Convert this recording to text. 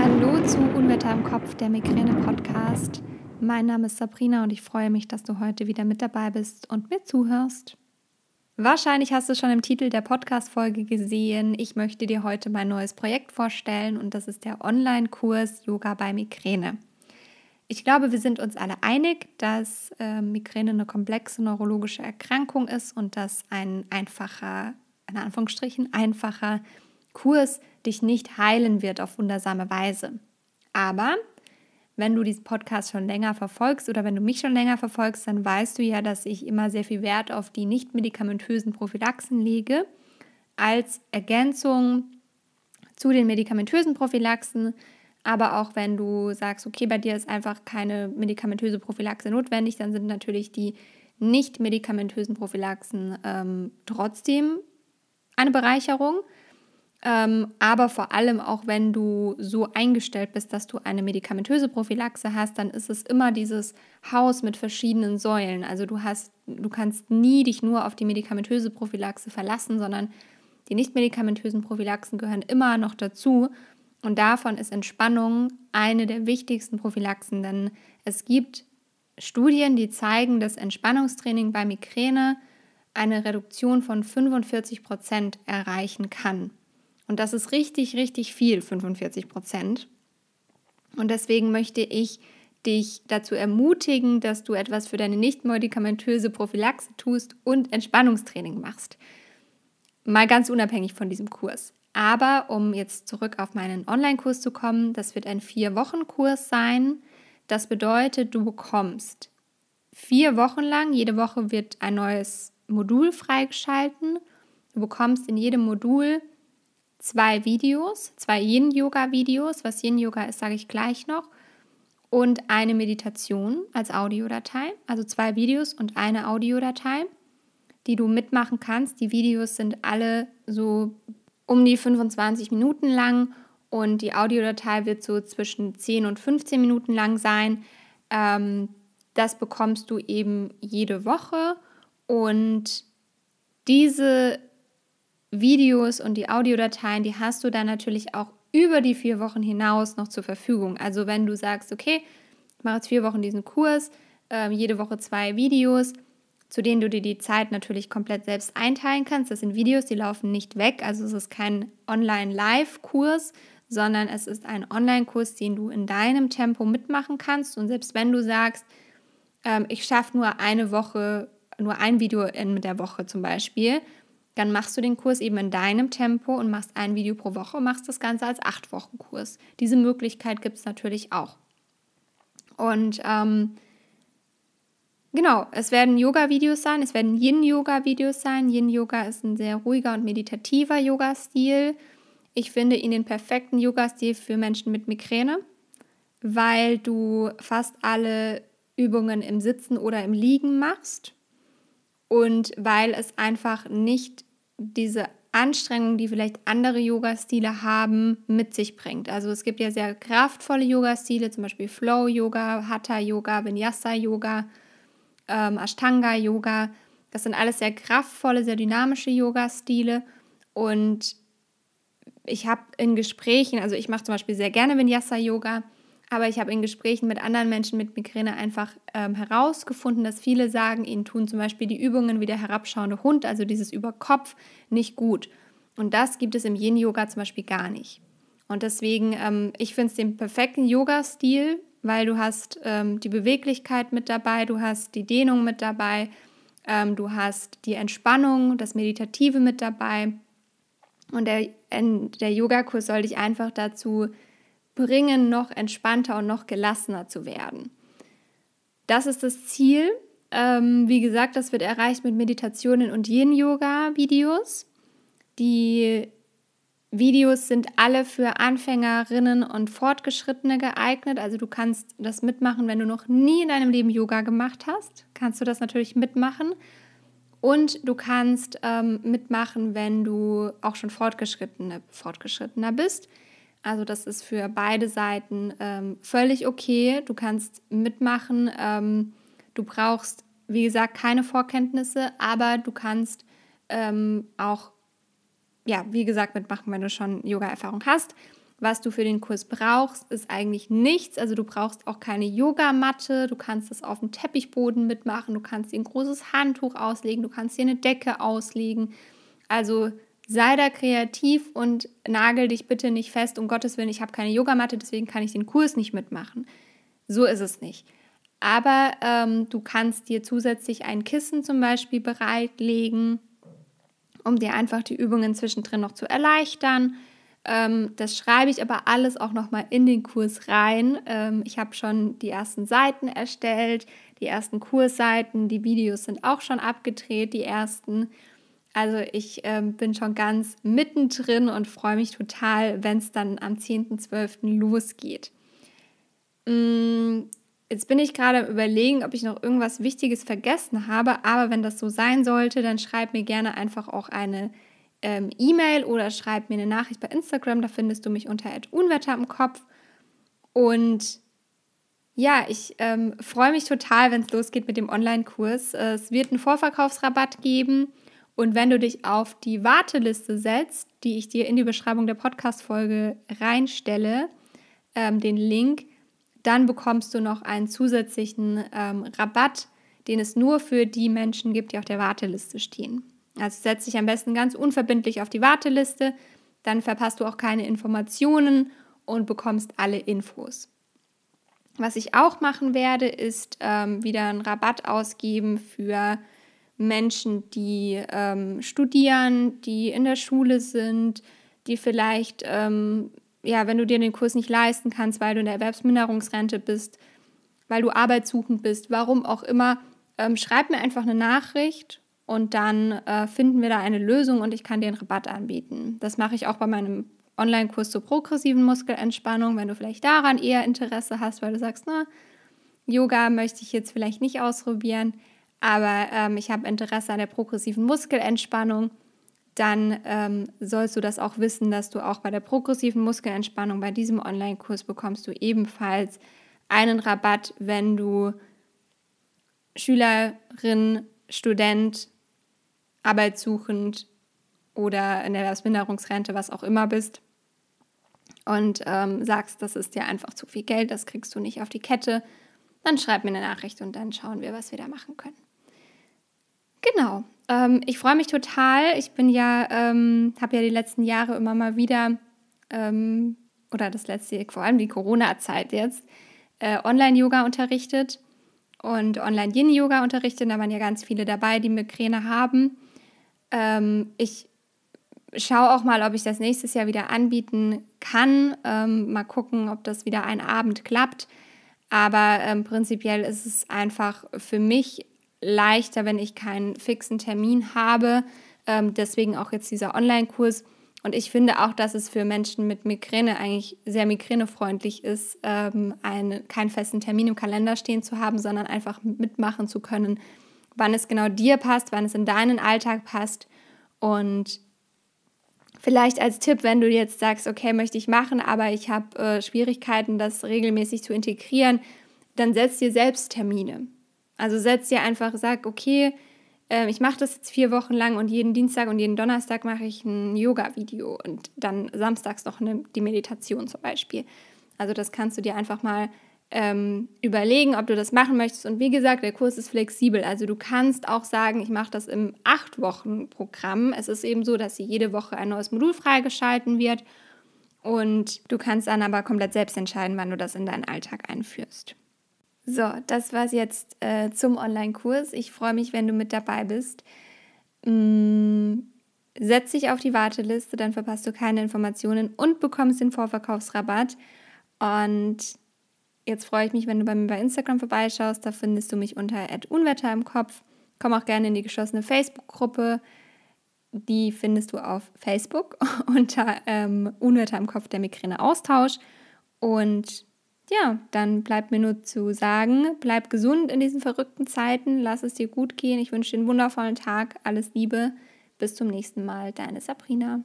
Hallo zu Unwetter im Kopf, der Migräne-Podcast. Mein Name ist Sabrina und ich freue mich, dass du heute wieder mit dabei bist und mir zuhörst. Wahrscheinlich hast du schon im Titel der Podcast-Folge gesehen. Ich möchte dir heute mein neues Projekt vorstellen und das ist der Online-Kurs Yoga bei Migräne. Ich glaube, wir sind uns alle einig, dass äh, Migräne eine komplexe neurologische Erkrankung ist und dass ein einfacher, in Anführungsstrichen, einfacher Kurs dich nicht heilen wird auf wundersame Weise. Aber wenn du diesen Podcast schon länger verfolgst oder wenn du mich schon länger verfolgst, dann weißt du ja, dass ich immer sehr viel Wert auf die nicht medikamentösen Prophylaxen lege als Ergänzung zu den medikamentösen Prophylaxen. Aber auch wenn du sagst, okay, bei dir ist einfach keine medikamentöse Prophylaxe notwendig, dann sind natürlich die nicht medikamentösen Prophylaxen ähm, trotzdem eine Bereicherung. Ähm, aber vor allem auch wenn du so eingestellt bist, dass du eine medikamentöse Prophylaxe hast, dann ist es immer dieses Haus mit verschiedenen Säulen. Also du hast, du kannst nie dich nur auf die medikamentöse Prophylaxe verlassen, sondern die nicht medikamentösen Prophylaxen gehören immer noch dazu. Und davon ist Entspannung eine der wichtigsten Prophylaxen, denn es gibt Studien, die zeigen, dass Entspannungstraining bei Migräne eine Reduktion von 45 Prozent erreichen kann. Und das ist richtig, richtig viel, 45 Prozent. Und deswegen möchte ich dich dazu ermutigen, dass du etwas für deine nicht medikamentöse Prophylaxe tust und Entspannungstraining machst. Mal ganz unabhängig von diesem Kurs. Aber um jetzt zurück auf meinen Online-Kurs zu kommen, das wird ein Vier-Wochen-Kurs sein. Das bedeutet, du bekommst vier Wochen lang, jede Woche wird ein neues Modul freigeschalten. Du bekommst in jedem Modul zwei Videos, zwei Yin-Yoga-Videos. Was Yin-Yoga ist, sage ich gleich noch. Und eine Meditation als Audiodatei. Also zwei Videos und eine Audiodatei, die du mitmachen kannst. Die Videos sind alle so um die 25 Minuten lang und die Audiodatei wird so zwischen 10 und 15 Minuten lang sein. Ähm, das bekommst du eben jede Woche und diese Videos und die Audiodateien, die hast du dann natürlich auch über die vier Wochen hinaus noch zur Verfügung. Also wenn du sagst, okay, ich mache jetzt vier Wochen diesen Kurs, äh, jede Woche zwei Videos, zu denen du dir die Zeit natürlich komplett selbst einteilen kannst. Das sind Videos, die laufen nicht weg. Also es ist kein Online-Live-Kurs, sondern es ist ein Online-Kurs, den du in deinem Tempo mitmachen kannst. Und selbst wenn du sagst, ähm, ich schaffe nur eine Woche, nur ein Video in der Woche zum Beispiel, dann machst du den Kurs eben in deinem Tempo und machst ein Video pro Woche und machst das Ganze als acht Wochen Kurs. Diese Möglichkeit gibt es natürlich auch. Und ähm, genau, es werden Yoga-Videos sein, es werden Yin-Yoga-Videos sein. Yin-Yoga ist ein sehr ruhiger und meditativer Yoga-Stil. Ich finde ihn den perfekten Yoga-Stil für Menschen mit Migräne, weil du fast alle Übungen im Sitzen oder im Liegen machst und weil es einfach nicht diese Anstrengung, die vielleicht andere Yoga-Stile haben, mit sich bringt. Also es gibt ja sehr kraftvolle Yoga-Stile, zum Beispiel Flow-Yoga, Hatha-Yoga, Vinyasa-Yoga, ähm, Ashtanga-Yoga. Das sind alles sehr kraftvolle, sehr dynamische Yoga-Stile. Und ich habe in Gesprächen, also ich mache zum Beispiel sehr gerne Vinyasa-Yoga, aber ich habe in Gesprächen mit anderen Menschen mit Migräne einfach ähm, herausgefunden, dass viele sagen, ihnen tun zum Beispiel die Übungen wie der herabschauende Hund, also dieses Überkopf, nicht gut. Und das gibt es im Yin-Yoga zum Beispiel gar nicht. Und deswegen, ähm, ich finde es den perfekten Yoga-Stil, weil du hast ähm, die Beweglichkeit mit dabei, du hast die Dehnung mit dabei, ähm, du hast die Entspannung, das Meditative mit dabei. Und der, der Yogakurs soll dich einfach dazu bringen, noch entspannter und noch gelassener zu werden. Das ist das Ziel. Ähm, wie gesagt, das wird erreicht mit Meditationen und Yin-Yoga-Videos. Die Videos sind alle für Anfängerinnen und Fortgeschrittene geeignet. Also du kannst das mitmachen, wenn du noch nie in deinem Leben Yoga gemacht hast. Kannst du das natürlich mitmachen. Und du kannst ähm, mitmachen, wenn du auch schon fortgeschrittene, fortgeschrittener bist. Also das ist für beide Seiten ähm, völlig okay. Du kannst mitmachen. Ähm, du brauchst, wie gesagt, keine Vorkenntnisse, aber du kannst ähm, auch, ja, wie gesagt, mitmachen, wenn du schon Yoga-Erfahrung hast. Was du für den Kurs brauchst, ist eigentlich nichts. Also du brauchst auch keine Yogamatte. Du kannst es auf dem Teppichboden mitmachen. Du kannst dir ein großes Handtuch auslegen. Du kannst dir eine Decke auslegen. Also sei da kreativ und nagel dich bitte nicht fest. Um Gottes Willen, ich habe keine Yogamatte, deswegen kann ich den Kurs nicht mitmachen. So ist es nicht. Aber ähm, du kannst dir zusätzlich ein Kissen zum Beispiel bereitlegen, um dir einfach die Übungen zwischendrin noch zu erleichtern. Ähm, das schreibe ich aber alles auch nochmal in den Kurs rein. Ähm, ich habe schon die ersten Seiten erstellt, die ersten Kursseiten, die Videos sind auch schon abgedreht, die ersten. Also ich ähm, bin schon ganz mittendrin und freue mich total, wenn es dann am 10.12. losgeht. Mm, jetzt bin ich gerade am Überlegen, ob ich noch irgendwas Wichtiges vergessen habe, aber wenn das so sein sollte, dann schreib mir gerne einfach auch eine ähm, E-Mail oder schreib mir eine Nachricht bei Instagram. Da findest du mich unter Unwetter im Kopf. Und ja, ich ähm, freue mich total, wenn es losgeht mit dem Online-Kurs. Es wird einen Vorverkaufsrabatt geben. Und wenn du dich auf die Warteliste setzt, die ich dir in die Beschreibung der Podcast-Folge reinstelle, ähm, den Link, dann bekommst du noch einen zusätzlichen ähm, Rabatt, den es nur für die Menschen gibt, die auf der Warteliste stehen. Also setz dich am besten ganz unverbindlich auf die Warteliste, dann verpasst du auch keine Informationen und bekommst alle Infos. Was ich auch machen werde, ist ähm, wieder einen Rabatt ausgeben für Menschen, die ähm, studieren, die in der Schule sind, die vielleicht, ähm, ja, wenn du dir den Kurs nicht leisten kannst, weil du in der Erwerbsminderungsrente bist, weil du arbeitssuchend bist, warum auch immer, ähm, schreib mir einfach eine Nachricht und dann äh, finden wir da eine Lösung und ich kann dir einen Rabatt anbieten. Das mache ich auch bei meinem Online-Kurs zur progressiven Muskelentspannung, wenn du vielleicht daran eher Interesse hast, weil du sagst, na, Yoga möchte ich jetzt vielleicht nicht ausprobieren, aber ähm, ich habe Interesse an der progressiven Muskelentspannung, dann ähm, sollst du das auch wissen, dass du auch bei der progressiven Muskelentspannung, bei diesem Online-Kurs bekommst du ebenfalls einen Rabatt, wenn du Schülerin, Student arbeitssuchend oder in der Erwerbsminderungsrente, was auch immer bist und ähm, sagst, das ist dir einfach zu viel Geld, das kriegst du nicht auf die Kette, dann schreib mir eine Nachricht und dann schauen wir, was wir da machen können. Genau. Ähm, ich freue mich total. Ich bin ja, ähm, habe ja die letzten Jahre immer mal wieder ähm, oder das letzte, vor allem die Corona-Zeit jetzt, äh, Online-Yoga unterrichtet und Online-Yin-Yoga unterrichtet. Da waren ja ganz viele dabei, die Migräne haben. Ähm, ich schaue auch mal, ob ich das nächstes Jahr wieder anbieten kann. Ähm, mal gucken, ob das wieder ein Abend klappt. Aber ähm, prinzipiell ist es einfach für mich leichter, wenn ich keinen fixen Termin habe. Ähm, deswegen auch jetzt dieser Online-Kurs. Und ich finde auch, dass es für Menschen mit Migräne eigentlich sehr migränefreundlich ist, ähm, einen, keinen festen Termin im Kalender stehen zu haben, sondern einfach mitmachen zu können, wann es genau dir passt, wann es in deinen Alltag passt. Und vielleicht als Tipp, wenn du jetzt sagst, okay, möchte ich machen, aber ich habe äh, Schwierigkeiten, das regelmäßig zu integrieren, dann setz dir selbst Termine. Also setz dir einfach, sag, okay, äh, ich mache das jetzt vier Wochen lang und jeden Dienstag und jeden Donnerstag mache ich ein Yoga-Video und dann samstags noch eine, die Meditation zum Beispiel. Also das kannst du dir einfach mal ähm, überlegen, ob du das machen möchtest. Und wie gesagt, der Kurs ist flexibel. Also du kannst auch sagen, ich mache das im acht Wochen Programm. Es ist eben so, dass sie jede Woche ein neues Modul freigeschalten wird. Und du kannst dann aber komplett selbst entscheiden, wann du das in deinen Alltag einführst. So, das war es jetzt äh, zum Online-Kurs. Ich freue mich, wenn du mit dabei bist. Mm, setz dich auf die Warteliste, dann verpasst du keine Informationen und bekommst den Vorverkaufsrabatt. Und Jetzt freue ich mich, wenn du bei mir bei Instagram vorbeischaust. Da findest du mich unter Unwetter im Kopf. Komm auch gerne in die geschlossene Facebook-Gruppe. Die findest du auf Facebook unter ähm, Unwetter im Kopf der Migräne Austausch. Und ja, dann bleibt mir nur zu sagen, bleib gesund in diesen verrückten Zeiten, lass es dir gut gehen. Ich wünsche dir einen wundervollen Tag, alles Liebe. Bis zum nächsten Mal, deine Sabrina.